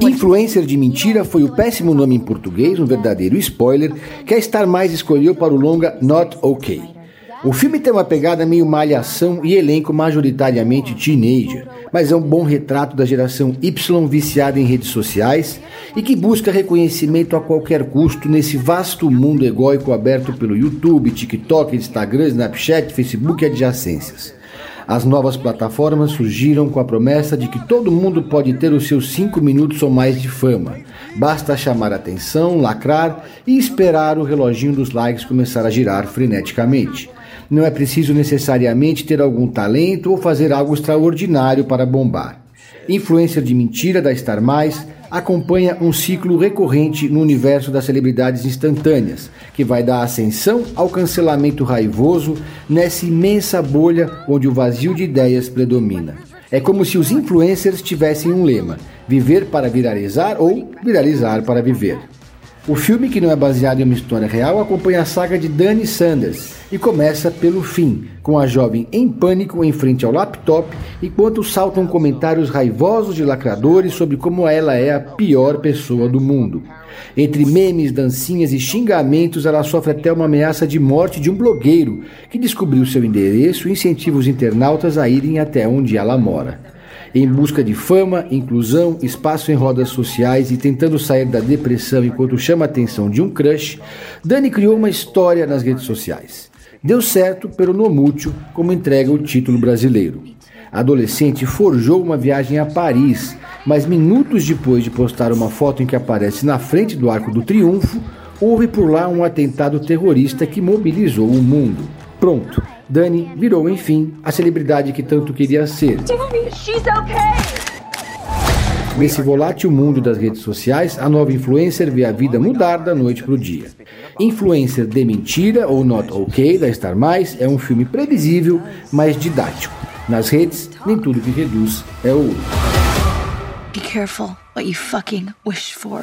Influencer de mentira foi o péssimo nome em português, um verdadeiro spoiler, que a Star Mais escolheu para o longa Not OK. O filme tem uma pegada meio malhação e elenco majoritariamente teenager, mas é um bom retrato da geração Y viciada em redes sociais e que busca reconhecimento a qualquer custo nesse vasto mundo egóico aberto pelo YouTube, TikTok, Instagram, Snapchat, Facebook e adjacências. As novas plataformas surgiram com a promessa de que todo mundo pode ter os seus cinco minutos ou mais de fama. Basta chamar atenção, lacrar e esperar o reloginho dos likes começar a girar freneticamente. Não é preciso necessariamente ter algum talento ou fazer algo extraordinário para bombar. Influência de mentira da Star Mais acompanha um ciclo recorrente no universo das celebridades instantâneas, que vai da ascensão ao cancelamento raivoso nessa imensa bolha onde o vazio de ideias predomina. É como se os influencers tivessem um lema: viver para viralizar ou viralizar para viver. O filme, que não é baseado em uma história real, acompanha a saga de Dani Sanders e começa pelo fim, com a jovem em pânico em frente ao laptop, enquanto saltam comentários raivosos de lacradores sobre como ela é a pior pessoa do mundo. Entre memes, dancinhas e xingamentos, ela sofre até uma ameaça de morte de um blogueiro que descobriu seu endereço e incentiva os internautas a irem até onde ela mora. Em busca de fama, inclusão, espaço em rodas sociais e tentando sair da depressão enquanto chama a atenção de um crush, Dani criou uma história nas redes sociais. Deu certo pelo Nomútil, como entrega o título brasileiro. A adolescente forjou uma viagem a Paris, mas minutos depois de postar uma foto em que aparece na frente do Arco do Triunfo, houve por lá um atentado terrorista que mobilizou o mundo. Pronto, Dani virou, enfim, a celebridade que tanto queria ser. Nesse volátil mundo das redes sociais, a nova influencer vê a vida mudar da noite para o dia. Influencer de Mentira ou Not OK da Star Mais é um filme previsível, mas didático. Nas redes, nem tudo que reduz é ouro. Be careful what you fucking wish for.